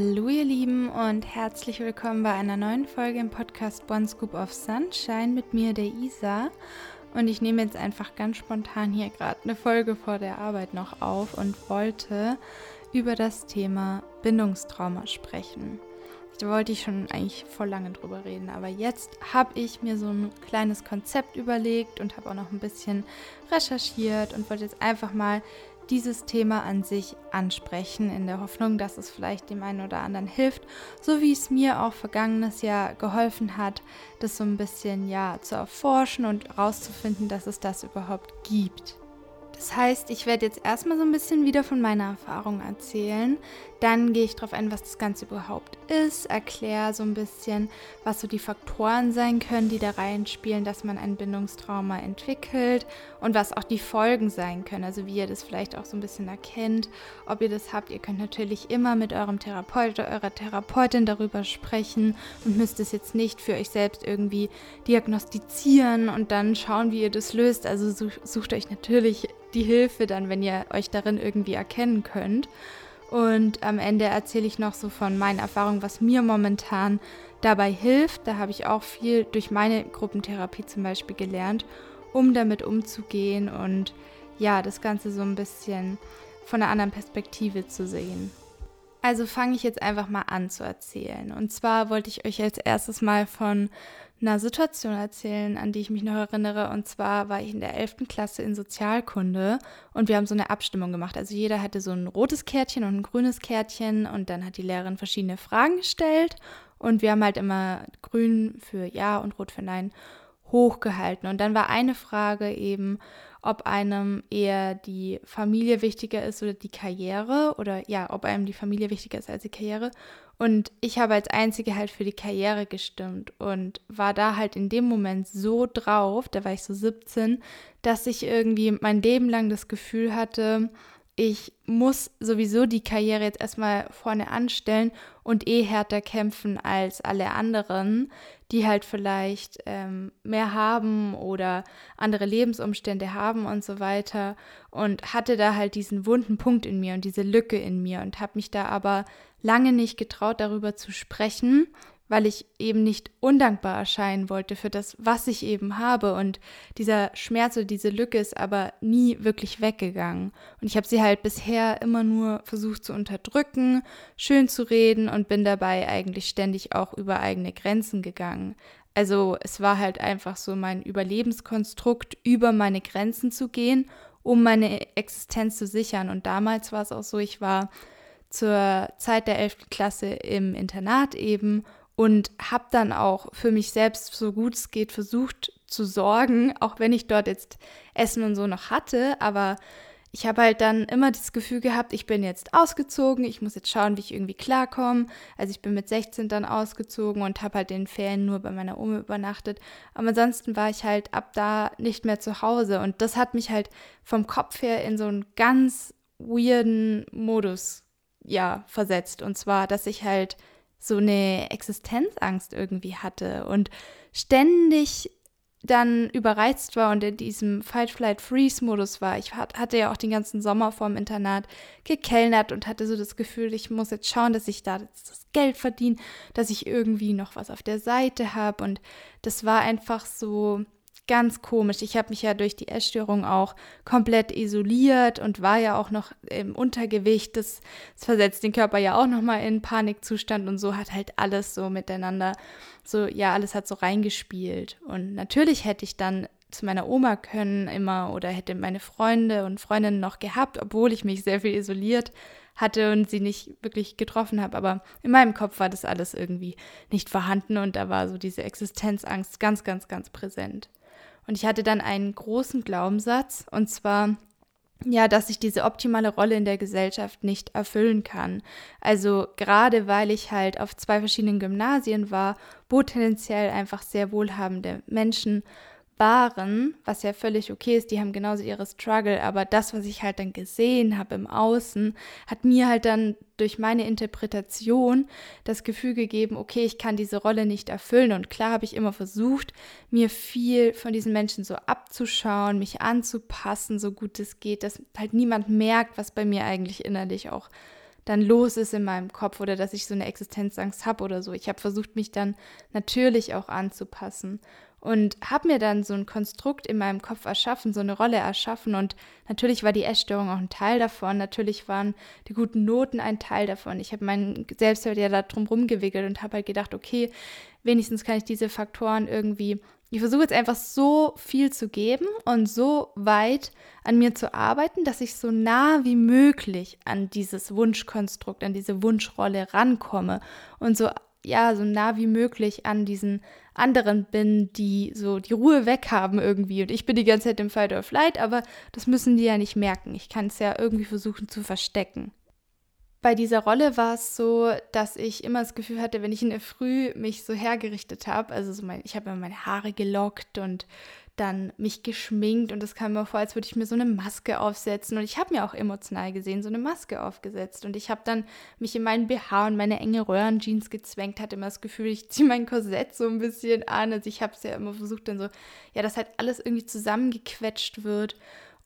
Hallo ihr Lieben und herzlich willkommen bei einer neuen Folge im Podcast One Scoop of Sunshine mit mir, der Isa. Und ich nehme jetzt einfach ganz spontan hier gerade eine Folge vor der Arbeit noch auf und wollte über das Thema Bindungstrauma sprechen. Da wollte ich schon eigentlich voll lange drüber reden, aber jetzt habe ich mir so ein kleines Konzept überlegt und habe auch noch ein bisschen recherchiert und wollte jetzt einfach mal dieses Thema an sich ansprechen, in der Hoffnung, dass es vielleicht dem einen oder anderen hilft, so wie es mir auch vergangenes Jahr geholfen hat, das so ein bisschen ja zu erforschen und herauszufinden, dass es das überhaupt gibt. Das heißt, ich werde jetzt erstmal so ein bisschen wieder von meiner Erfahrung erzählen. Dann gehe ich darauf ein, was das Ganze überhaupt ist, erkläre so ein bisschen, was so die Faktoren sein können, die da reinspielen, dass man ein Bindungstrauma entwickelt und was auch die Folgen sein können. Also wie ihr das vielleicht auch so ein bisschen erkennt, ob ihr das habt. Ihr könnt natürlich immer mit eurem Therapeut oder eurer Therapeutin darüber sprechen und müsst es jetzt nicht für euch selbst irgendwie diagnostizieren und dann schauen, wie ihr das löst. Also sucht euch natürlich die Hilfe dann, wenn ihr euch darin irgendwie erkennen könnt. Und am Ende erzähle ich noch so von meinen Erfahrungen, was mir momentan dabei hilft. Da habe ich auch viel durch meine Gruppentherapie zum Beispiel gelernt, um damit umzugehen und ja, das Ganze so ein bisschen von einer anderen Perspektive zu sehen. Also fange ich jetzt einfach mal an zu erzählen. Und zwar wollte ich euch als erstes mal von einer Situation erzählen, an die ich mich noch erinnere. Und zwar war ich in der 11. Klasse in Sozialkunde und wir haben so eine Abstimmung gemacht. Also jeder hatte so ein rotes Kärtchen und ein grünes Kärtchen und dann hat die Lehrerin verschiedene Fragen gestellt und wir haben halt immer grün für Ja und rot für Nein hochgehalten. Und dann war eine Frage eben, ob einem eher die Familie wichtiger ist oder die Karriere oder ja, ob einem die Familie wichtiger ist als die Karriere. Und ich habe als Einzige halt für die Karriere gestimmt und war da halt in dem Moment so drauf, da war ich so 17, dass ich irgendwie mein Leben lang das Gefühl hatte, ich muss sowieso die Karriere jetzt erstmal vorne anstellen und eh härter kämpfen als alle anderen, die halt vielleicht ähm, mehr haben oder andere Lebensumstände haben und so weiter. Und hatte da halt diesen wunden Punkt in mir und diese Lücke in mir und habe mich da aber lange nicht getraut, darüber zu sprechen, weil ich eben nicht undankbar erscheinen wollte für das, was ich eben habe. Und dieser Schmerz oder diese Lücke ist aber nie wirklich weggegangen. Und ich habe sie halt bisher immer nur versucht zu unterdrücken, schön zu reden und bin dabei eigentlich ständig auch über eigene Grenzen gegangen. Also es war halt einfach so mein Überlebenskonstrukt, über meine Grenzen zu gehen, um meine Existenz zu sichern. Und damals war es auch so, ich war zur Zeit der 11. Klasse im Internat eben und habe dann auch für mich selbst so gut es geht versucht zu sorgen, auch wenn ich dort jetzt Essen und so noch hatte, aber ich habe halt dann immer das Gefühl gehabt, ich bin jetzt ausgezogen, ich muss jetzt schauen, wie ich irgendwie klarkomme. Also ich bin mit 16 dann ausgezogen und habe halt in Ferien nur bei meiner Oma übernachtet. Aber ansonsten war ich halt ab da nicht mehr zu Hause und das hat mich halt vom Kopf her in so einen ganz weirden Modus ja versetzt. Und zwar, dass ich halt so eine Existenzangst irgendwie hatte und ständig dann überreizt war und in diesem Fight, Flight, Freeze-Modus war. Ich hatte ja auch den ganzen Sommer vorm Internat gekellnert und hatte so das Gefühl, ich muss jetzt schauen, dass ich da das Geld verdiene, dass ich irgendwie noch was auf der Seite habe. Und das war einfach so, ganz komisch. Ich habe mich ja durch die Essstörung auch komplett isoliert und war ja auch noch im Untergewicht. Das, das versetzt den Körper ja auch nochmal in Panikzustand und so hat halt alles so miteinander, so, ja, alles hat so reingespielt. Und natürlich hätte ich dann zu meiner Oma können immer oder hätte meine Freunde und Freundinnen noch gehabt, obwohl ich mich sehr viel isoliert hatte und sie nicht wirklich getroffen habe. Aber in meinem Kopf war das alles irgendwie nicht vorhanden und da war so diese Existenzangst ganz, ganz, ganz präsent. Und ich hatte dann einen großen Glaubenssatz, und zwar, ja, dass ich diese optimale Rolle in der Gesellschaft nicht erfüllen kann. Also gerade weil ich halt auf zwei verschiedenen Gymnasien war, wo tendenziell einfach sehr wohlhabende Menschen waren, was ja völlig okay ist, die haben genauso ihre Struggle, aber das, was ich halt dann gesehen habe im Außen, hat mir halt dann durch meine Interpretation das Gefühl gegeben, okay, ich kann diese Rolle nicht erfüllen. Und klar habe ich immer versucht, mir viel von diesen Menschen so abzuschauen, mich anzupassen, so gut es geht, dass halt niemand merkt, was bei mir eigentlich innerlich auch dann los ist in meinem Kopf oder dass ich so eine Existenzangst habe oder so. Ich habe versucht, mich dann natürlich auch anzupassen und habe mir dann so ein Konstrukt in meinem Kopf erschaffen, so eine Rolle erschaffen und natürlich war die Essstörung auch ein Teil davon, natürlich waren die guten Noten ein Teil davon. Ich habe meinen Selbstwert ja da drum rumgewickelt und habe halt gedacht, okay, wenigstens kann ich diese Faktoren irgendwie, ich versuche jetzt einfach so viel zu geben und so weit an mir zu arbeiten, dass ich so nah wie möglich an dieses Wunschkonstrukt, an diese Wunschrolle rankomme und so ja, so nah wie möglich an diesen anderen bin, die so die Ruhe weghaben irgendwie. Und ich bin die ganze Zeit im Fight or Flight, aber das müssen die ja nicht merken. Ich kann es ja irgendwie versuchen zu verstecken. Bei dieser Rolle war es so, dass ich immer das Gefühl hatte, wenn ich in der Früh mich so hergerichtet habe, also so mein, ich habe immer meine Haare gelockt und dann mich geschminkt und es kam mir vor, als würde ich mir so eine Maske aufsetzen. Und ich habe mir auch emotional gesehen so eine Maske aufgesetzt. Und ich habe dann mich in meinen BH und meine enge Röhrenjeans gezwängt, hatte immer das Gefühl, ich ziehe mein Korsett so ein bisschen an. Also ich habe es ja immer versucht, dann so, ja, dass halt alles irgendwie zusammengequetscht wird.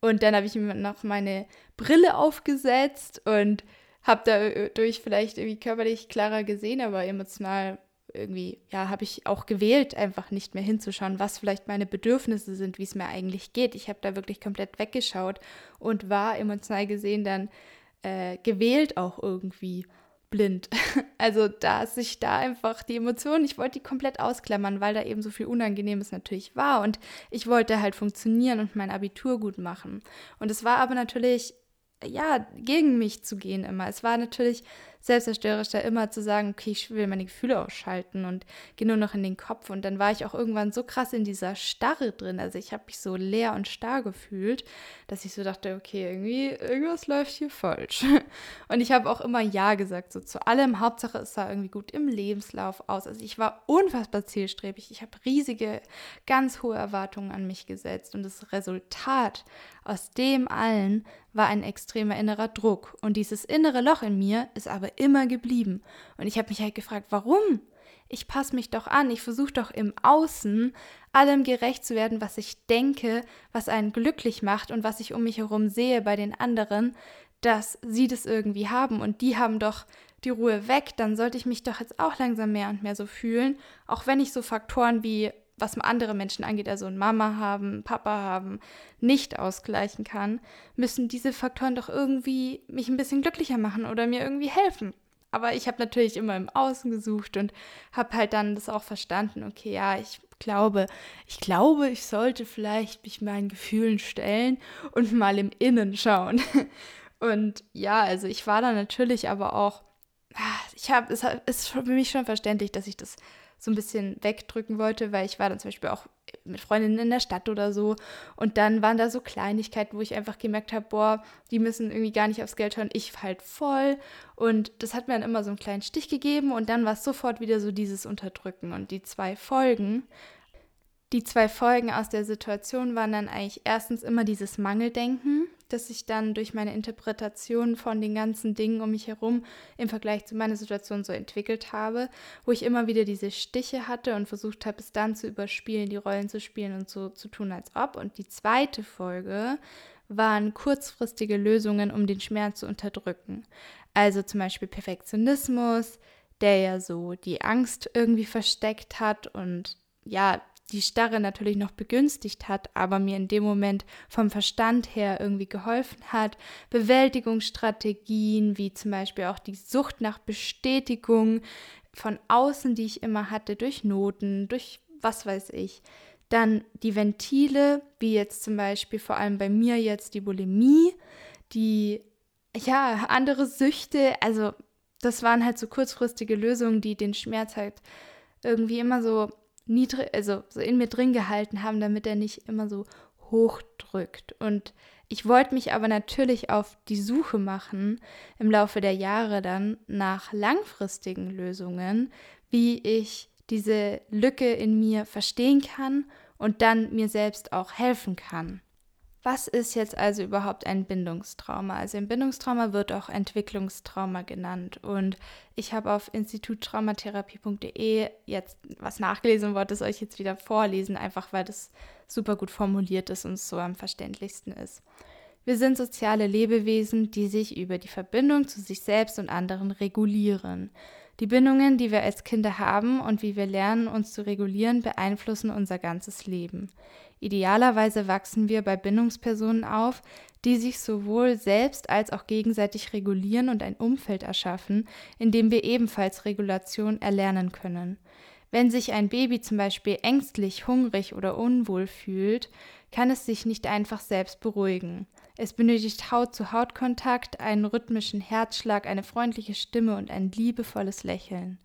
Und dann habe ich mir noch meine Brille aufgesetzt und habe dadurch vielleicht irgendwie körperlich klarer gesehen, aber emotional irgendwie, ja, habe ich auch gewählt, einfach nicht mehr hinzuschauen, was vielleicht meine Bedürfnisse sind, wie es mir eigentlich geht. Ich habe da wirklich komplett weggeschaut und war emotional gesehen dann äh, gewählt auch irgendwie blind. Also da sich da einfach die Emotionen, ich wollte die komplett ausklammern, weil da eben so viel Unangenehmes natürlich war und ich wollte halt funktionieren und mein Abitur gut machen. Und es war aber natürlich ja, gegen mich zu gehen immer. Es war natürlich selbstzerstörerisch, da immer zu sagen, okay, ich will meine Gefühle ausschalten und gehe nur noch in den Kopf. Und dann war ich auch irgendwann so krass in dieser Starre drin. Also ich habe mich so leer und starr gefühlt, dass ich so dachte, okay, irgendwie, irgendwas läuft hier falsch. Und ich habe auch immer Ja gesagt, so zu allem. Hauptsache es sah irgendwie gut im Lebenslauf aus. Also ich war unfassbar zielstrebig. Ich habe riesige, ganz hohe Erwartungen an mich gesetzt. Und das Resultat aus dem allen war ein extremer innerer Druck. Und dieses innere Loch in mir ist aber immer geblieben. Und ich habe mich halt gefragt, warum? Ich passe mich doch an, ich versuche doch im Außen allem gerecht zu werden, was ich denke, was einen glücklich macht und was ich um mich herum sehe bei den anderen, dass sie das irgendwie haben und die haben doch die Ruhe weg, dann sollte ich mich doch jetzt auch langsam mehr und mehr so fühlen, auch wenn ich so Faktoren wie was andere Menschen angeht, also ein Mama haben, Papa haben, nicht ausgleichen kann, müssen diese Faktoren doch irgendwie mich ein bisschen glücklicher machen oder mir irgendwie helfen. Aber ich habe natürlich immer im Außen gesucht und habe halt dann das auch verstanden, okay, ja, ich glaube, ich glaube, ich sollte vielleicht mich meinen Gefühlen stellen und mal im Innen schauen. Und ja, also ich war da natürlich aber auch, ah, ich habe, es ist für mich schon verständlich, dass ich das so ein bisschen wegdrücken wollte, weil ich war dann zum Beispiel auch mit Freundinnen in der Stadt oder so. Und dann waren da so Kleinigkeiten, wo ich einfach gemerkt habe, boah, die müssen irgendwie gar nicht aufs Geld schauen, ich halt voll. Und das hat mir dann immer so einen kleinen Stich gegeben und dann war es sofort wieder so dieses Unterdrücken. Und die zwei Folgen, die zwei Folgen aus der Situation waren dann eigentlich erstens immer dieses Mangeldenken, das ich dann durch meine Interpretation von den ganzen Dingen um mich herum im Vergleich zu meiner Situation so entwickelt habe, wo ich immer wieder diese Stiche hatte und versucht habe, es dann zu überspielen, die Rollen zu spielen und so zu tun, als ob. Und die zweite Folge waren kurzfristige Lösungen, um den Schmerz zu unterdrücken. Also zum Beispiel Perfektionismus, der ja so die Angst irgendwie versteckt hat und ja, die Starre natürlich noch begünstigt hat, aber mir in dem Moment vom Verstand her irgendwie geholfen hat. Bewältigungsstrategien, wie zum Beispiel auch die Sucht nach Bestätigung von außen, die ich immer hatte, durch Noten, durch was weiß ich. Dann die Ventile, wie jetzt zum Beispiel vor allem bei mir jetzt die Bulimie, die ja andere Süchte, also das waren halt so kurzfristige Lösungen, die den Schmerz halt irgendwie immer so niedrig, also so in mir drin gehalten haben, damit er nicht immer so hochdrückt. Und ich wollte mich aber natürlich auf die Suche machen im Laufe der Jahre dann nach langfristigen Lösungen, wie ich diese Lücke in mir verstehen kann und dann mir selbst auch helfen kann. Was ist jetzt also überhaupt ein Bindungstrauma? Also ein Bindungstrauma wird auch Entwicklungstrauma genannt. Und ich habe auf instituttraumatherapie.de jetzt was nachgelesen und wollte es euch jetzt wieder vorlesen, einfach weil das super gut formuliert ist und so am verständlichsten ist. Wir sind soziale Lebewesen, die sich über die Verbindung zu sich selbst und anderen regulieren. Die Bindungen, die wir als Kinder haben und wie wir lernen, uns zu regulieren, beeinflussen unser ganzes Leben. Idealerweise wachsen wir bei Bindungspersonen auf, die sich sowohl selbst als auch gegenseitig regulieren und ein Umfeld erschaffen, in dem wir ebenfalls Regulation erlernen können. Wenn sich ein Baby zum Beispiel ängstlich, hungrig oder unwohl fühlt, kann es sich nicht einfach selbst beruhigen. Es benötigt Haut-zu-Haut-Kontakt, einen rhythmischen Herzschlag, eine freundliche Stimme und ein liebevolles Lächeln.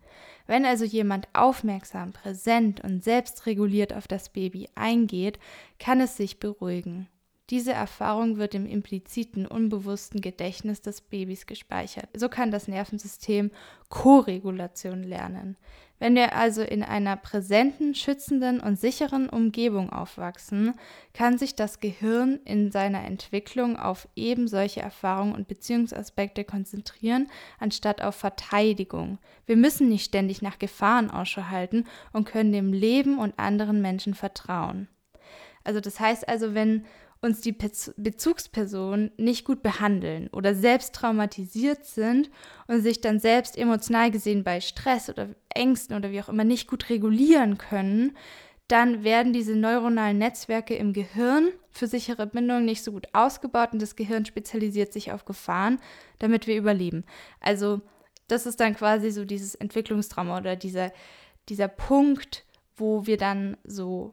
Wenn also jemand aufmerksam, präsent und selbstreguliert auf das Baby eingeht, kann es sich beruhigen. Diese Erfahrung wird im impliziten, unbewussten Gedächtnis des Babys gespeichert. So kann das Nervensystem Koregulation lernen. Wenn wir also in einer präsenten, schützenden und sicheren Umgebung aufwachsen, kann sich das Gehirn in seiner Entwicklung auf eben solche Erfahrungen und Beziehungsaspekte konzentrieren, anstatt auf Verteidigung. Wir müssen nicht ständig nach Gefahren Ausschau halten und können dem Leben und anderen Menschen vertrauen. Also das heißt also, wenn uns die Bezugspersonen nicht gut behandeln oder selbst traumatisiert sind und sich dann selbst emotional gesehen bei Stress oder Ängsten oder wie auch immer nicht gut regulieren können, dann werden diese neuronalen Netzwerke im Gehirn für sichere Bindung nicht so gut ausgebaut und das Gehirn spezialisiert sich auf Gefahren, damit wir überleben. Also das ist dann quasi so dieses Entwicklungstrauma oder dieser, dieser Punkt, wo wir dann so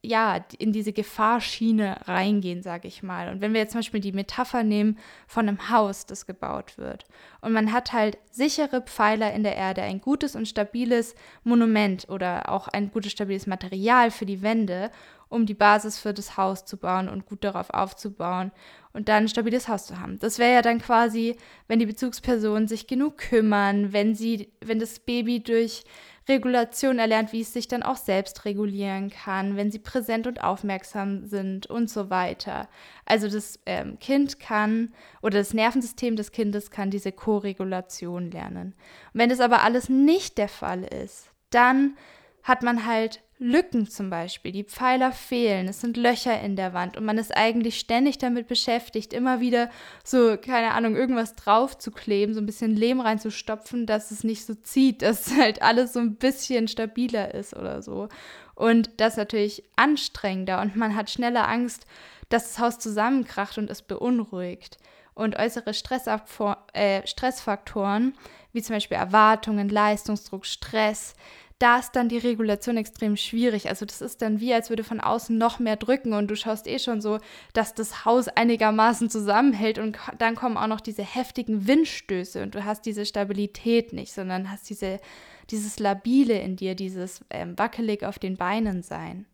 ja, in diese Gefahrschiene reingehen, sage ich mal. Und wenn wir jetzt zum Beispiel die Metapher nehmen von einem Haus, das gebaut wird, und man hat halt sichere Pfeiler in der Erde, ein gutes und stabiles Monument oder auch ein gutes, stabiles Material für die Wände, um die Basis für das Haus zu bauen und gut darauf aufzubauen und dann ein stabiles Haus zu haben. Das wäre ja dann quasi, wenn die Bezugspersonen sich genug kümmern, wenn sie, wenn das Baby durch Regulation erlernt, wie es sich dann auch selbst regulieren kann, wenn sie präsent und aufmerksam sind und so weiter. Also das ähm, Kind kann oder das Nervensystem des Kindes kann diese Koregulation lernen. Und wenn das aber alles nicht der Fall ist, dann hat man halt Lücken zum Beispiel, die Pfeiler fehlen, es sind Löcher in der Wand und man ist eigentlich ständig damit beschäftigt, immer wieder so, keine Ahnung, irgendwas drauf zu kleben, so ein bisschen Lehm reinzustopfen, dass es nicht so zieht, dass halt alles so ein bisschen stabiler ist oder so. Und das ist natürlich anstrengender und man hat schneller Angst, dass das Haus zusammenkracht und es beunruhigt. Und äußere äh, Stressfaktoren, wie zum Beispiel Erwartungen, Leistungsdruck, Stress, da ist dann die Regulation extrem schwierig. Also das ist dann wie, als würde von außen noch mehr drücken und du schaust eh schon so, dass das Haus einigermaßen zusammenhält und dann kommen auch noch diese heftigen Windstöße und du hast diese Stabilität nicht, sondern hast diese, dieses Labile in dir, dieses ähm, wackelig auf den Beinen sein.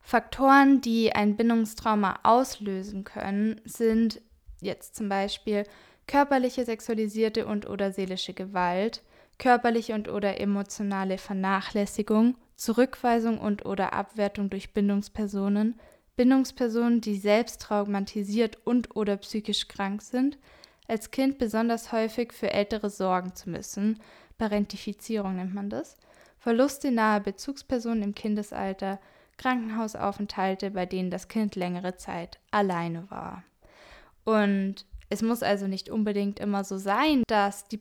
Faktoren, die ein Bindungstrauma auslösen können, sind jetzt zum Beispiel körperliche, sexualisierte und oder seelische Gewalt, körperliche und oder emotionale Vernachlässigung, Zurückweisung und oder Abwertung durch Bindungspersonen, Bindungspersonen, die selbst traumatisiert und oder psychisch krank sind, als Kind besonders häufig für Ältere sorgen zu müssen, Parentifizierung nennt man das, Verluste nahe Bezugspersonen im Kindesalter, Krankenhausaufenthalte, bei denen das Kind längere Zeit alleine war. Und es muss also nicht unbedingt immer so sein, dass die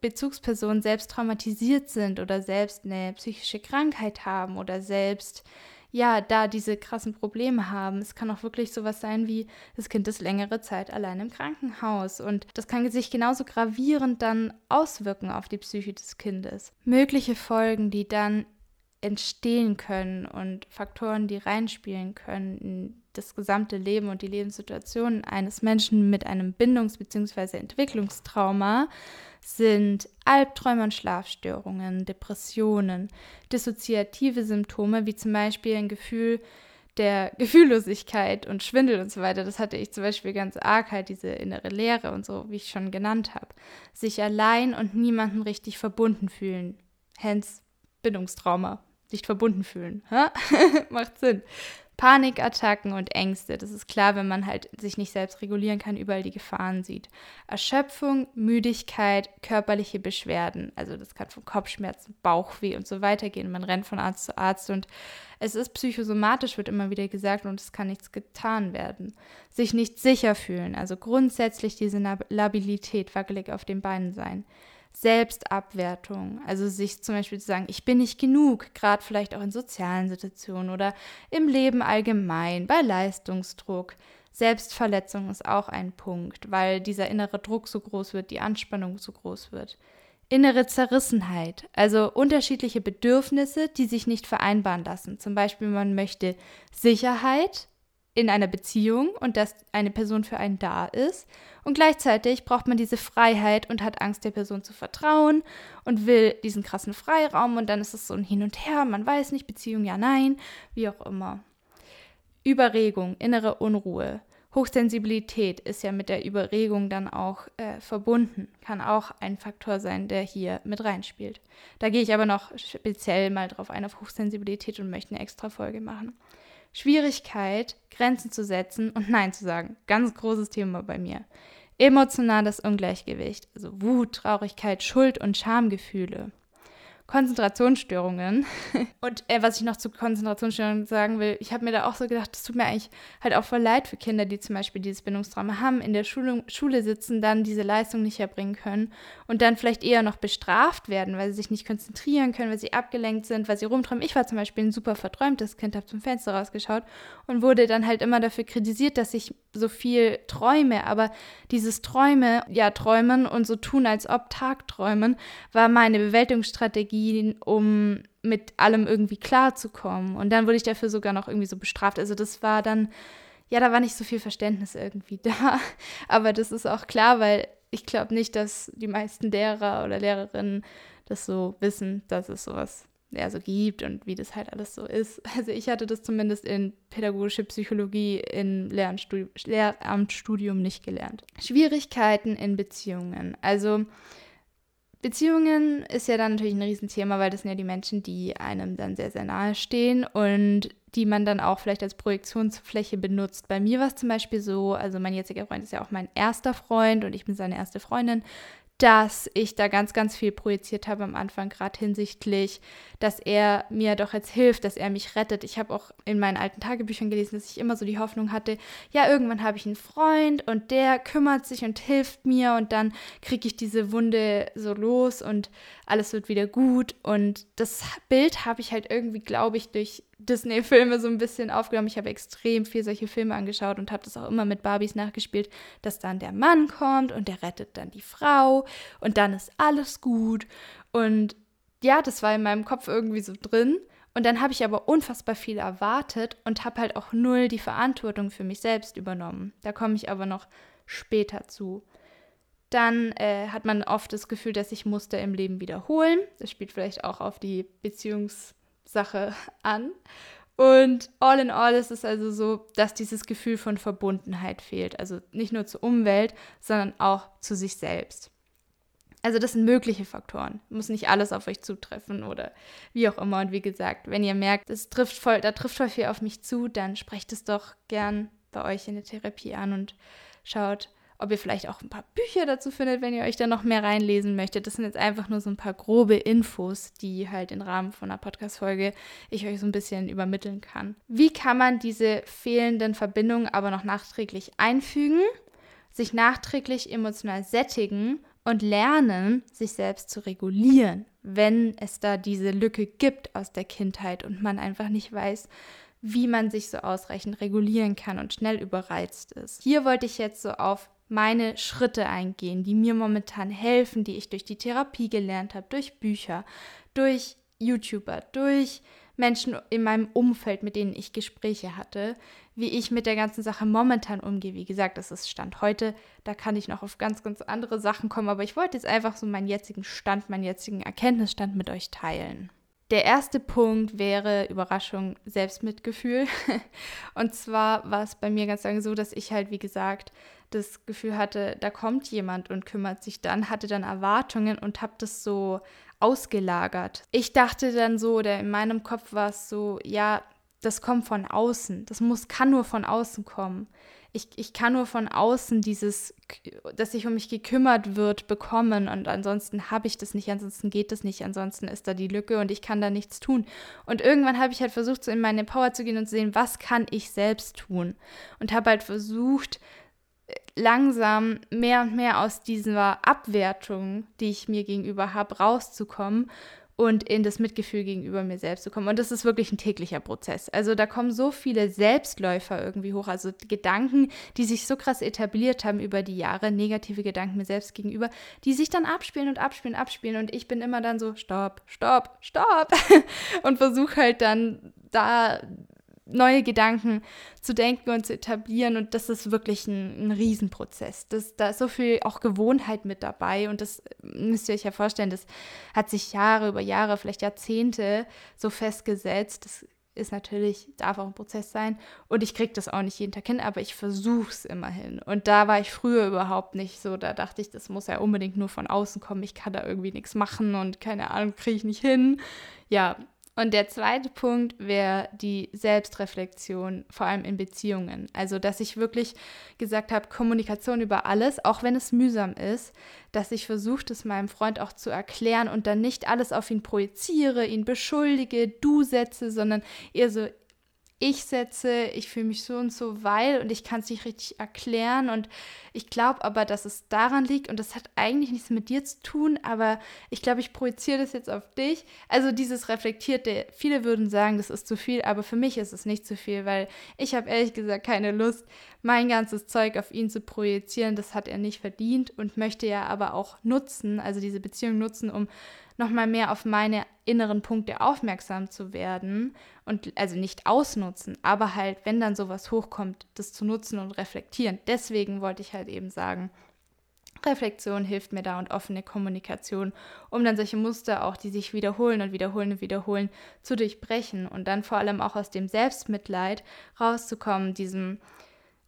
Bezugspersonen selbst traumatisiert sind oder selbst eine psychische Krankheit haben oder selbst ja, da diese krassen Probleme haben. Es kann auch wirklich sowas sein wie, das Kind ist längere Zeit allein im Krankenhaus und das kann sich genauso gravierend dann auswirken auf die Psyche des Kindes. Mögliche Folgen, die dann entstehen können und Faktoren, die reinspielen können in das gesamte Leben und die Lebenssituation eines Menschen mit einem Bindungs- bzw. Entwicklungstrauma sind Albträume und Schlafstörungen, Depressionen, dissoziative Symptome wie zum Beispiel ein Gefühl der Gefühllosigkeit und Schwindel und so weiter. Das hatte ich zum Beispiel ganz arg, halt diese innere Leere und so, wie ich schon genannt habe. Sich allein und niemandem richtig verbunden fühlen. Hence Bindungstrauma. Sich verbunden fühlen. Macht Sinn. Panikattacken und Ängste. Das ist klar, wenn man halt sich nicht selbst regulieren kann, überall die Gefahren sieht. Erschöpfung, Müdigkeit, körperliche Beschwerden. Also das kann von Kopfschmerzen, Bauchweh und so weiter gehen. Man rennt von Arzt zu Arzt und es ist psychosomatisch, wird immer wieder gesagt, und es kann nichts getan werden. Sich nicht sicher fühlen, also grundsätzlich diese Labilität, wackelig auf den Beinen sein. Selbstabwertung, also sich zum Beispiel zu sagen, ich bin nicht genug, gerade vielleicht auch in sozialen Situationen oder im Leben allgemein, bei Leistungsdruck. Selbstverletzung ist auch ein Punkt, weil dieser innere Druck so groß wird, die Anspannung so groß wird innere Zerrissenheit, also unterschiedliche Bedürfnisse, die sich nicht vereinbaren lassen. Zum Beispiel, man möchte Sicherheit in einer Beziehung und dass eine Person für einen da ist. Und gleichzeitig braucht man diese Freiheit und hat Angst, der Person zu vertrauen und will diesen krassen Freiraum. Und dann ist es so ein Hin und Her, man weiß nicht, Beziehung ja, nein, wie auch immer. Überregung, innere Unruhe, Hochsensibilität ist ja mit der Überregung dann auch äh, verbunden, kann auch ein Faktor sein, der hier mit reinspielt. Da gehe ich aber noch speziell mal drauf ein, auf Hochsensibilität und möchte eine extra Folge machen. Schwierigkeit, Grenzen zu setzen und Nein zu sagen. Ganz großes Thema bei mir. Emotionales Ungleichgewicht, also Wut, Traurigkeit, Schuld und Schamgefühle. Konzentrationsstörungen. Und äh, was ich noch zu Konzentrationsstörungen sagen will, ich habe mir da auch so gedacht, das tut mir eigentlich halt auch voll leid für Kinder, die zum Beispiel dieses Bindungstrauma haben, in der Schule, Schule sitzen, dann diese Leistung nicht erbringen können und dann vielleicht eher noch bestraft werden, weil sie sich nicht konzentrieren können, weil sie abgelenkt sind, weil sie rumträumen. Ich war zum Beispiel ein super verträumtes Kind, habe zum Fenster rausgeschaut und wurde dann halt immer dafür kritisiert, dass ich so viel träume. Aber dieses Träume, ja, träumen und so tun, als ob Tagträumen, war meine Bewältigungsstrategie Strategien, um mit allem irgendwie klarzukommen. Und dann wurde ich dafür sogar noch irgendwie so bestraft. Also das war dann, ja, da war nicht so viel Verständnis irgendwie da. Aber das ist auch klar, weil ich glaube nicht, dass die meisten Lehrer oder Lehrerinnen das so wissen, dass es sowas ja, so gibt und wie das halt alles so ist. Also ich hatte das zumindest in pädagogische Psychologie im Lehramtsstudium nicht gelernt. Schwierigkeiten in Beziehungen. Also Beziehungen ist ja dann natürlich ein Riesenthema, weil das sind ja die Menschen, die einem dann sehr, sehr nahe stehen und die man dann auch vielleicht als Projektionsfläche benutzt. Bei mir war es zum Beispiel so, also mein jetziger Freund ist ja auch mein erster Freund und ich bin seine erste Freundin dass ich da ganz, ganz viel projiziert habe am Anfang, gerade hinsichtlich, dass er mir doch jetzt hilft, dass er mich rettet. Ich habe auch in meinen alten Tagebüchern gelesen, dass ich immer so die Hoffnung hatte, ja, irgendwann habe ich einen Freund und der kümmert sich und hilft mir und dann kriege ich diese Wunde so los und alles wird wieder gut. Und das Bild habe ich halt irgendwie, glaube ich, durch Disney-Filme so ein bisschen aufgenommen. Ich habe extrem viel solche Filme angeschaut und habe das auch immer mit Barbies nachgespielt, dass dann der Mann kommt und der rettet dann die Frau und dann ist alles gut. Und ja, das war in meinem Kopf irgendwie so drin. Und dann habe ich aber unfassbar viel erwartet und habe halt auch null die Verantwortung für mich selbst übernommen. Da komme ich aber noch später zu. Dann äh, hat man oft das Gefühl, dass sich Muster im Leben wiederholen. Das spielt vielleicht auch auf die Beziehungs- Sache an. Und all in all ist es also so, dass dieses Gefühl von Verbundenheit fehlt. Also nicht nur zur Umwelt, sondern auch zu sich selbst. Also das sind mögliche Faktoren. Muss nicht alles auf euch zutreffen oder wie auch immer. Und wie gesagt, wenn ihr merkt, es trifft voll, da trifft voll viel auf mich zu, dann sprecht es doch gern bei euch in der Therapie an und schaut, ob ihr vielleicht auch ein paar Bücher dazu findet, wenn ihr euch da noch mehr reinlesen möchtet. Das sind jetzt einfach nur so ein paar grobe Infos, die halt im Rahmen von einer Podcast-Folge ich euch so ein bisschen übermitteln kann. Wie kann man diese fehlenden Verbindungen aber noch nachträglich einfügen, sich nachträglich emotional sättigen und lernen, sich selbst zu regulieren, wenn es da diese Lücke gibt aus der Kindheit und man einfach nicht weiß, wie man sich so ausreichend regulieren kann und schnell überreizt ist. Hier wollte ich jetzt so auf meine Schritte eingehen, die mir momentan helfen, die ich durch die Therapie gelernt habe, durch Bücher, durch YouTuber, durch Menschen in meinem Umfeld, mit denen ich Gespräche hatte, wie ich mit der ganzen Sache momentan umgehe. Wie gesagt, das ist Stand heute, da kann ich noch auf ganz, ganz andere Sachen kommen, aber ich wollte jetzt einfach so meinen jetzigen Stand, meinen jetzigen Erkenntnisstand mit euch teilen. Der erste Punkt wäre Überraschung, Selbstmitgefühl. Und zwar war es bei mir ganz lange so, dass ich halt, wie gesagt, das Gefühl hatte, da kommt jemand und kümmert sich dann, hatte dann Erwartungen und habe das so ausgelagert. Ich dachte dann so, oder in meinem Kopf war es so, ja, das kommt von außen. Das muss, kann nur von außen kommen. Ich, ich kann nur von außen dieses, dass sich um mich gekümmert wird, bekommen und ansonsten habe ich das nicht, ansonsten geht das nicht, ansonsten ist da die Lücke und ich kann da nichts tun. Und irgendwann habe ich halt versucht, so in meine Power zu gehen und zu sehen, was kann ich selbst tun? Und habe halt versucht, langsam mehr und mehr aus dieser Abwertung, die ich mir gegenüber habe, rauszukommen und in das Mitgefühl gegenüber mir selbst zu kommen. Und das ist wirklich ein täglicher Prozess. Also da kommen so viele Selbstläufer irgendwie hoch, also Gedanken, die sich so krass etabliert haben über die Jahre, negative Gedanken mir selbst gegenüber, die sich dann abspielen und abspielen, abspielen. Und ich bin immer dann so, stopp, stopp, stopp. und versuche halt dann da neue Gedanken zu denken und zu etablieren. Und das ist wirklich ein, ein Riesenprozess. Das, da ist so viel auch Gewohnheit mit dabei. Und das müsst ihr euch ja vorstellen, das hat sich Jahre über Jahre, vielleicht Jahrzehnte so festgesetzt. Das ist natürlich, darf auch ein Prozess sein. Und ich kriege das auch nicht jeden Tag hin, aber ich versuche es immerhin. Und da war ich früher überhaupt nicht so. Da dachte ich, das muss ja unbedingt nur von außen kommen. Ich kann da irgendwie nichts machen und keine Ahnung, kriege ich nicht hin. Ja, und der zweite Punkt wäre die Selbstreflexion, vor allem in Beziehungen. Also, dass ich wirklich gesagt habe, Kommunikation über alles, auch wenn es mühsam ist, dass ich versuche, es meinem Freund auch zu erklären und dann nicht alles auf ihn projiziere, ihn beschuldige, du setze, sondern eher so, ich setze, ich fühle mich so und so, weil und ich kann es nicht richtig erklären und ich glaube aber, dass es daran liegt und das hat eigentlich nichts mit dir zu tun, aber ich glaube, ich projiziere das jetzt auf dich. Also dieses reflektierte, viele würden sagen, das ist zu viel, aber für mich ist es nicht zu viel, weil ich habe ehrlich gesagt keine Lust, mein ganzes Zeug auf ihn zu projizieren. Das hat er nicht verdient und möchte ja aber auch nutzen, also diese Beziehung nutzen, um nochmal mehr auf meine inneren Punkte aufmerksam zu werden und also nicht ausnutzen, aber halt, wenn dann sowas hochkommt, das zu nutzen und reflektieren. Deswegen wollte ich halt eben sagen, Reflexion hilft mir da und offene Kommunikation, um dann solche Muster auch, die sich wiederholen und wiederholen und wiederholen, zu durchbrechen und dann vor allem auch aus dem Selbstmitleid rauszukommen, diesem,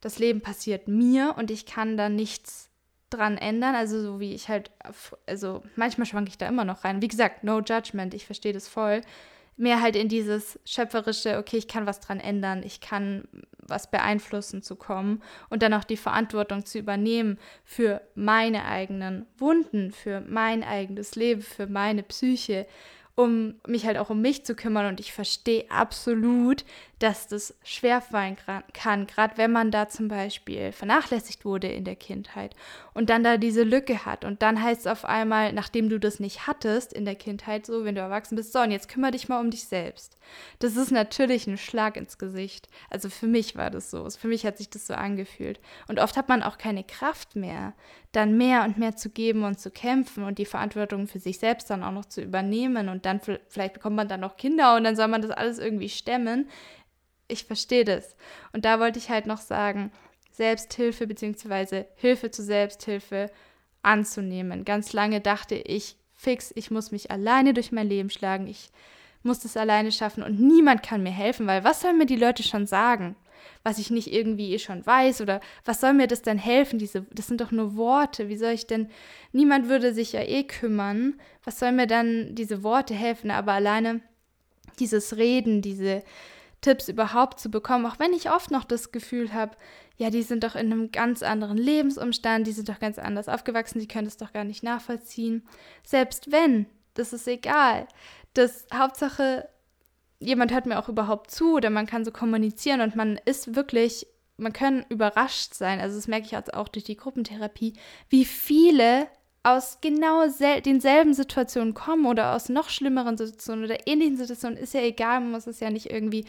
das Leben passiert mir und ich kann da nichts dran ändern. Also so wie ich halt, also manchmal schwanke ich da immer noch rein. Wie gesagt, no judgment, ich verstehe das voll. Mehr halt in dieses schöpferische, okay, ich kann was dran ändern, ich kann was beeinflussen zu kommen und dann auch die Verantwortung zu übernehmen für meine eigenen Wunden, für mein eigenes Leben, für meine Psyche um mich halt auch um mich zu kümmern. Und ich verstehe absolut, dass das schwerfallen kann, gerade wenn man da zum Beispiel vernachlässigt wurde in der Kindheit und dann da diese Lücke hat. Und dann heißt es auf einmal, nachdem du das nicht hattest in der Kindheit, so, wenn du erwachsen bist, so, und jetzt kümmere dich mal um dich selbst. Das ist natürlich ein Schlag ins Gesicht. Also für mich war das so. Für mich hat sich das so angefühlt. Und oft hat man auch keine Kraft mehr, dann mehr und mehr zu geben und zu kämpfen und die Verantwortung für sich selbst dann auch noch zu übernehmen. Und dann vielleicht bekommt man dann noch Kinder und dann soll man das alles irgendwie stemmen. Ich verstehe das. Und da wollte ich halt noch sagen, Selbsthilfe bzw. Hilfe zur Selbsthilfe anzunehmen. Ganz lange dachte ich, fix, ich muss mich alleine durch mein Leben schlagen, ich muss das alleine schaffen und niemand kann mir helfen, weil was sollen mir die Leute schon sagen? Was ich nicht irgendwie eh schon weiß oder was soll mir das denn helfen? Diese, das sind doch nur Worte. Wie soll ich denn? Niemand würde sich ja eh kümmern. Was soll mir dann diese Worte helfen? Aber alleine dieses Reden, diese Tipps überhaupt zu bekommen, auch wenn ich oft noch das Gefühl habe, ja, die sind doch in einem ganz anderen Lebensumstand, die sind doch ganz anders aufgewachsen, die können es doch gar nicht nachvollziehen. Selbst wenn, das ist egal. Das Hauptsache, jemand hört mir auch überhaupt zu oder man kann so kommunizieren und man ist wirklich, man kann überrascht sein. Also das merke ich jetzt auch durch die Gruppentherapie, wie viele aus genau denselben Situationen kommen oder aus noch schlimmeren Situationen oder ähnlichen Situationen, ist ja egal, man muss es ja nicht irgendwie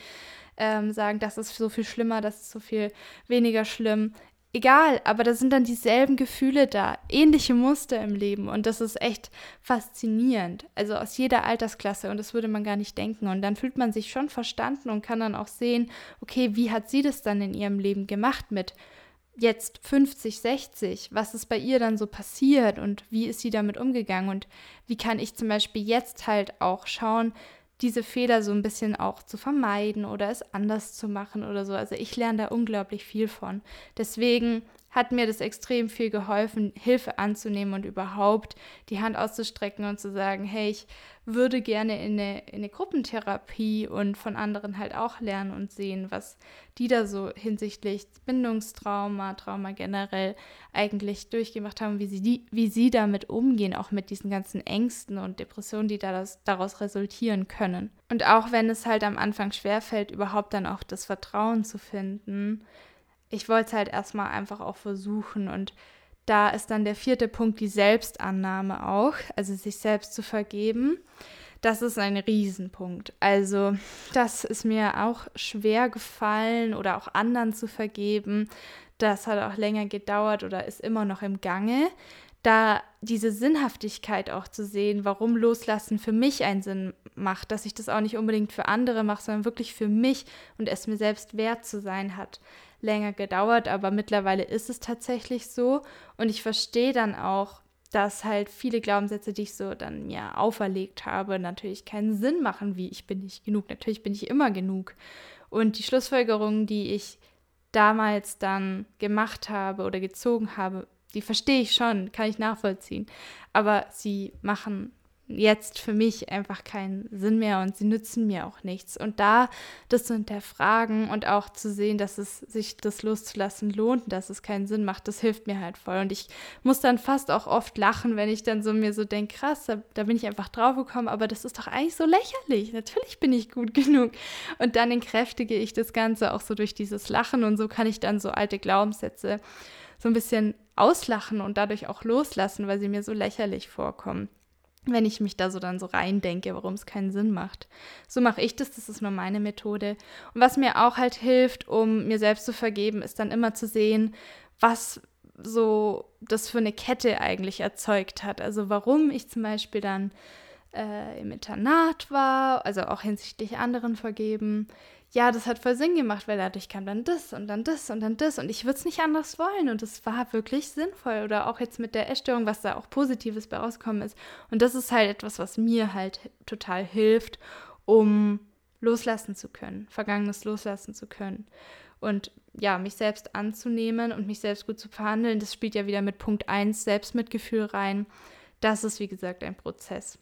ähm, sagen, das ist so viel schlimmer, das ist so viel weniger schlimm. Egal, aber da sind dann dieselben Gefühle da, ähnliche Muster im Leben und das ist echt faszinierend. Also aus jeder Altersklasse und das würde man gar nicht denken. Und dann fühlt man sich schon verstanden und kann dann auch sehen, okay, wie hat sie das dann in ihrem Leben gemacht mit jetzt 50, 60, was ist bei ihr dann so passiert und wie ist sie damit umgegangen und wie kann ich zum Beispiel jetzt halt auch schauen, diese Fehler so ein bisschen auch zu vermeiden oder es anders zu machen oder so. Also ich lerne da unglaublich viel von. Deswegen hat mir das extrem viel geholfen, Hilfe anzunehmen und überhaupt die Hand auszustrecken und zu sagen, hey, ich würde gerne in eine, in eine Gruppentherapie und von anderen halt auch lernen und sehen, was die da so hinsichtlich Bindungstrauma, Trauma generell eigentlich durchgemacht haben, wie sie, die, wie sie damit umgehen, auch mit diesen ganzen Ängsten und Depressionen, die daraus, daraus resultieren können. Und auch wenn es halt am Anfang schwerfällt, überhaupt dann auch das Vertrauen zu finden, ich wollte es halt erstmal einfach auch versuchen und da ist dann der vierte Punkt die Selbstannahme auch, also sich selbst zu vergeben. Das ist ein Riesenpunkt. Also das ist mir auch schwer gefallen oder auch anderen zu vergeben. Das hat auch länger gedauert oder ist immer noch im Gange. Da diese Sinnhaftigkeit auch zu sehen, warum Loslassen für mich einen Sinn macht, dass ich das auch nicht unbedingt für andere mache, sondern wirklich für mich und es mir selbst wert zu sein hat länger gedauert, aber mittlerweile ist es tatsächlich so. Und ich verstehe dann auch, dass halt viele Glaubenssätze, die ich so dann mir auferlegt habe, natürlich keinen Sinn machen, wie ich bin nicht genug. Natürlich bin ich immer genug. Und die Schlussfolgerungen, die ich damals dann gemacht habe oder gezogen habe, die verstehe ich schon, kann ich nachvollziehen. Aber sie machen jetzt für mich einfach keinen Sinn mehr und sie nützen mir auch nichts. Und da das zu hinterfragen und auch zu sehen, dass es sich das loszulassen lohnt, dass es keinen Sinn macht, das hilft mir halt voll. Und ich muss dann fast auch oft lachen, wenn ich dann so mir so denke, krass, da, da bin ich einfach drauf gekommen, aber das ist doch eigentlich so lächerlich. Natürlich bin ich gut genug. Und dann entkräftige ich das Ganze auch so durch dieses Lachen und so kann ich dann so alte Glaubenssätze so ein bisschen auslachen und dadurch auch loslassen, weil sie mir so lächerlich vorkommen wenn ich mich da so dann so reindenke, warum es keinen Sinn macht. So mache ich das, das ist nur meine Methode. Und was mir auch halt hilft, um mir selbst zu vergeben, ist dann immer zu sehen, was so das für eine Kette eigentlich erzeugt hat. Also warum ich zum Beispiel dann äh, im Internat war, also auch hinsichtlich anderen vergeben, ja, das hat voll Sinn gemacht, weil dadurch kam dann das und dann das und dann das und ich würde es nicht anders wollen und es war wirklich sinnvoll oder auch jetzt mit der Essstörung, was da auch Positives bei rauskommen ist und das ist halt etwas, was mir halt total hilft, um loslassen zu können, Vergangenes loslassen zu können und ja, mich selbst anzunehmen und mich selbst gut zu verhandeln, das spielt ja wieder mit Punkt 1 Selbstmitgefühl rein. Das ist wie gesagt ein Prozess.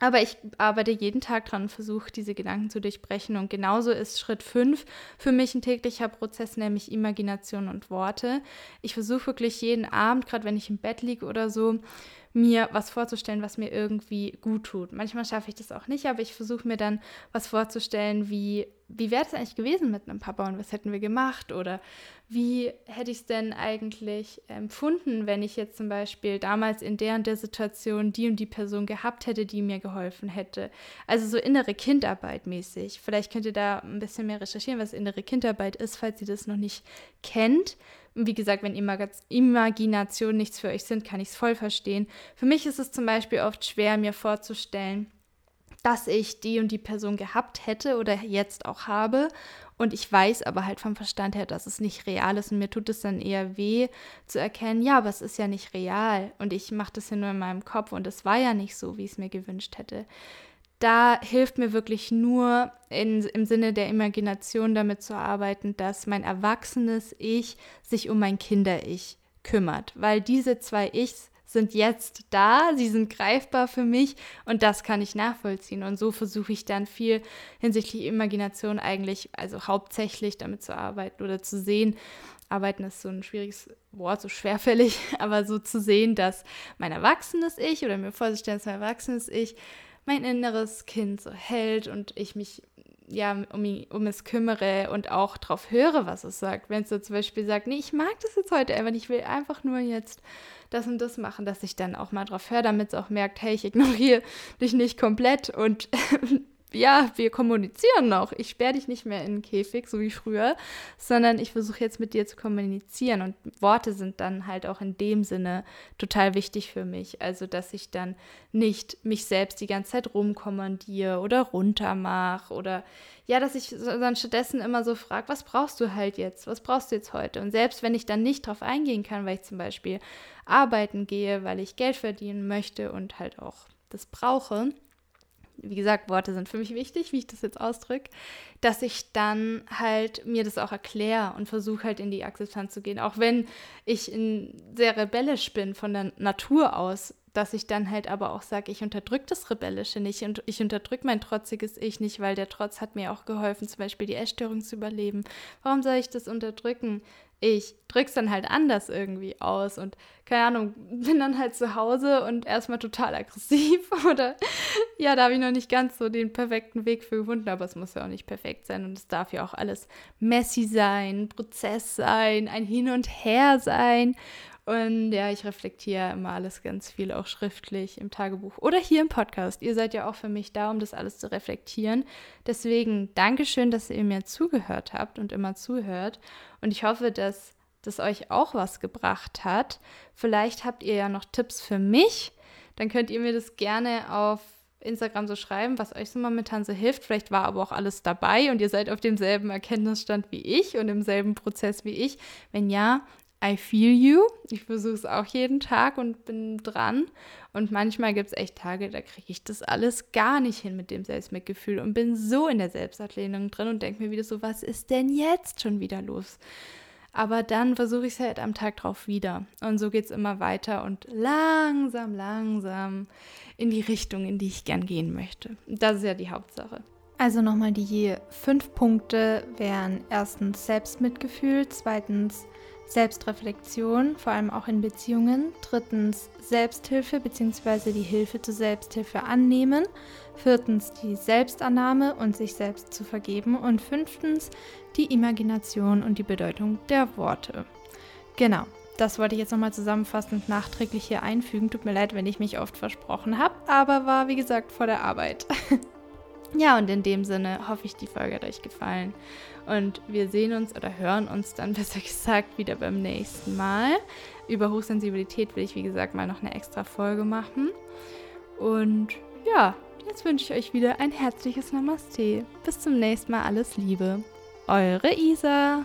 Aber ich arbeite jeden Tag dran und versuche, diese Gedanken zu durchbrechen. Und genauso ist Schritt 5 für mich ein täglicher Prozess, nämlich Imagination und Worte. Ich versuche wirklich jeden Abend, gerade wenn ich im Bett liege oder so, mir was vorzustellen, was mir irgendwie gut tut. Manchmal schaffe ich das auch nicht, aber ich versuche mir dann was vorzustellen, wie, wie wäre es eigentlich gewesen mit einem Papa und was hätten wir gemacht oder wie hätte ich es denn eigentlich empfunden, wenn ich jetzt zum Beispiel damals in der und der Situation die und die Person gehabt hätte, die mir geholfen hätte. Also so innere Kindarbeit mäßig. Vielleicht könnt ihr da ein bisschen mehr recherchieren, was innere Kindarbeit ist, falls ihr das noch nicht kennt. Wie gesagt, wenn Imagination nichts für euch sind, kann ich es voll verstehen. Für mich ist es zum Beispiel oft schwer, mir vorzustellen, dass ich die und die Person gehabt hätte oder jetzt auch habe. Und ich weiß aber halt vom Verstand her, dass es nicht real ist. Und mir tut es dann eher weh zu erkennen, ja, aber es ist ja nicht real. Und ich mache das ja nur in meinem Kopf und es war ja nicht so, wie ich es mir gewünscht hätte da hilft mir wirklich nur in, im Sinne der Imagination damit zu arbeiten, dass mein erwachsenes Ich sich um mein Kinder-Ich kümmert. Weil diese zwei Ichs sind jetzt da, sie sind greifbar für mich und das kann ich nachvollziehen. Und so versuche ich dann viel hinsichtlich Imagination eigentlich, also hauptsächlich damit zu arbeiten oder zu sehen. Arbeiten ist so ein schwieriges Wort, so schwerfällig, aber so zu sehen, dass mein erwachsenes Ich oder mir vorzustellen, dass mein erwachsenes Ich mein inneres Kind so hält und ich mich ja um, um es kümmere und auch darauf höre, was es sagt. Wenn es so zum Beispiel sagt, nee, ich mag das jetzt heute einfach, ich will einfach nur jetzt das und das machen, dass ich dann auch mal drauf höre, damit es auch merkt, hey, ich ignoriere dich nicht komplett und ja, wir kommunizieren noch. Ich sperre dich nicht mehr in den Käfig, so wie früher, sondern ich versuche jetzt mit dir zu kommunizieren. Und Worte sind dann halt auch in dem Sinne total wichtig für mich. Also, dass ich dann nicht mich selbst die ganze Zeit rumkommandiere oder runtermache oder ja, dass ich dann stattdessen immer so frage, was brauchst du halt jetzt? Was brauchst du jetzt heute? Und selbst wenn ich dann nicht drauf eingehen kann, weil ich zum Beispiel arbeiten gehe, weil ich Geld verdienen möchte und halt auch das brauche, wie gesagt, Worte sind für mich wichtig, wie ich das jetzt ausdrücke, dass ich dann halt mir das auch erkläre und versuche halt in die Akzeptanz zu gehen. Auch wenn ich sehr rebellisch bin von der Natur aus, dass ich dann halt aber auch sage, ich unterdrücke das Rebellische nicht und ich unterdrücke mein trotziges Ich nicht, weil der Trotz hat mir auch geholfen, zum Beispiel die Essstörung zu überleben. Warum soll ich das unterdrücken? Ich drück's dann halt anders irgendwie aus und keine Ahnung, bin dann halt zu Hause und erstmal total aggressiv oder ja, da habe ich noch nicht ganz so den perfekten Weg für gefunden, aber es muss ja auch nicht perfekt sein und es darf ja auch alles messy sein, Prozess sein, ein Hin und Her sein und ja, ich reflektiere immer alles ganz viel, auch schriftlich im Tagebuch oder hier im Podcast. Ihr seid ja auch für mich da, um das alles zu reflektieren. Deswegen Dankeschön, dass ihr mir zugehört habt und immer zuhört. Und ich hoffe, dass das euch auch was gebracht hat. Vielleicht habt ihr ja noch Tipps für mich. Dann könnt ihr mir das gerne auf Instagram so schreiben, was euch so momentan so hilft. Vielleicht war aber auch alles dabei und ihr seid auf demselben Erkenntnisstand wie ich und im selben Prozess wie ich. Wenn ja, I feel you. Ich versuche es auch jeden Tag und bin dran. Und manchmal gibt es echt Tage, da kriege ich das alles gar nicht hin mit dem Selbstmitgefühl und bin so in der Selbstablehnung drin und denke mir wieder so, was ist denn jetzt schon wieder los? Aber dann versuche ich es halt am Tag drauf wieder. Und so geht es immer weiter und langsam, langsam in die Richtung, in die ich gern gehen möchte. Das ist ja die Hauptsache. Also nochmal die fünf Punkte wären erstens Selbstmitgefühl, zweitens Selbstreflexion, vor allem auch in Beziehungen. Drittens Selbsthilfe bzw. die Hilfe zur Selbsthilfe annehmen. Viertens die Selbstannahme und sich selbst zu vergeben. Und fünftens die Imagination und die Bedeutung der Worte. Genau, das wollte ich jetzt nochmal zusammenfassend nachträglich hier einfügen. Tut mir leid, wenn ich mich oft versprochen habe, aber war wie gesagt vor der Arbeit. ja, und in dem Sinne hoffe ich, die Folge hat euch gefallen. Und wir sehen uns oder hören uns dann besser gesagt wieder beim nächsten Mal. Über Hochsensibilität will ich, wie gesagt, mal noch eine extra Folge machen. Und ja, jetzt wünsche ich euch wieder ein herzliches Namaste. Bis zum nächsten Mal. Alles Liebe. Eure Isa.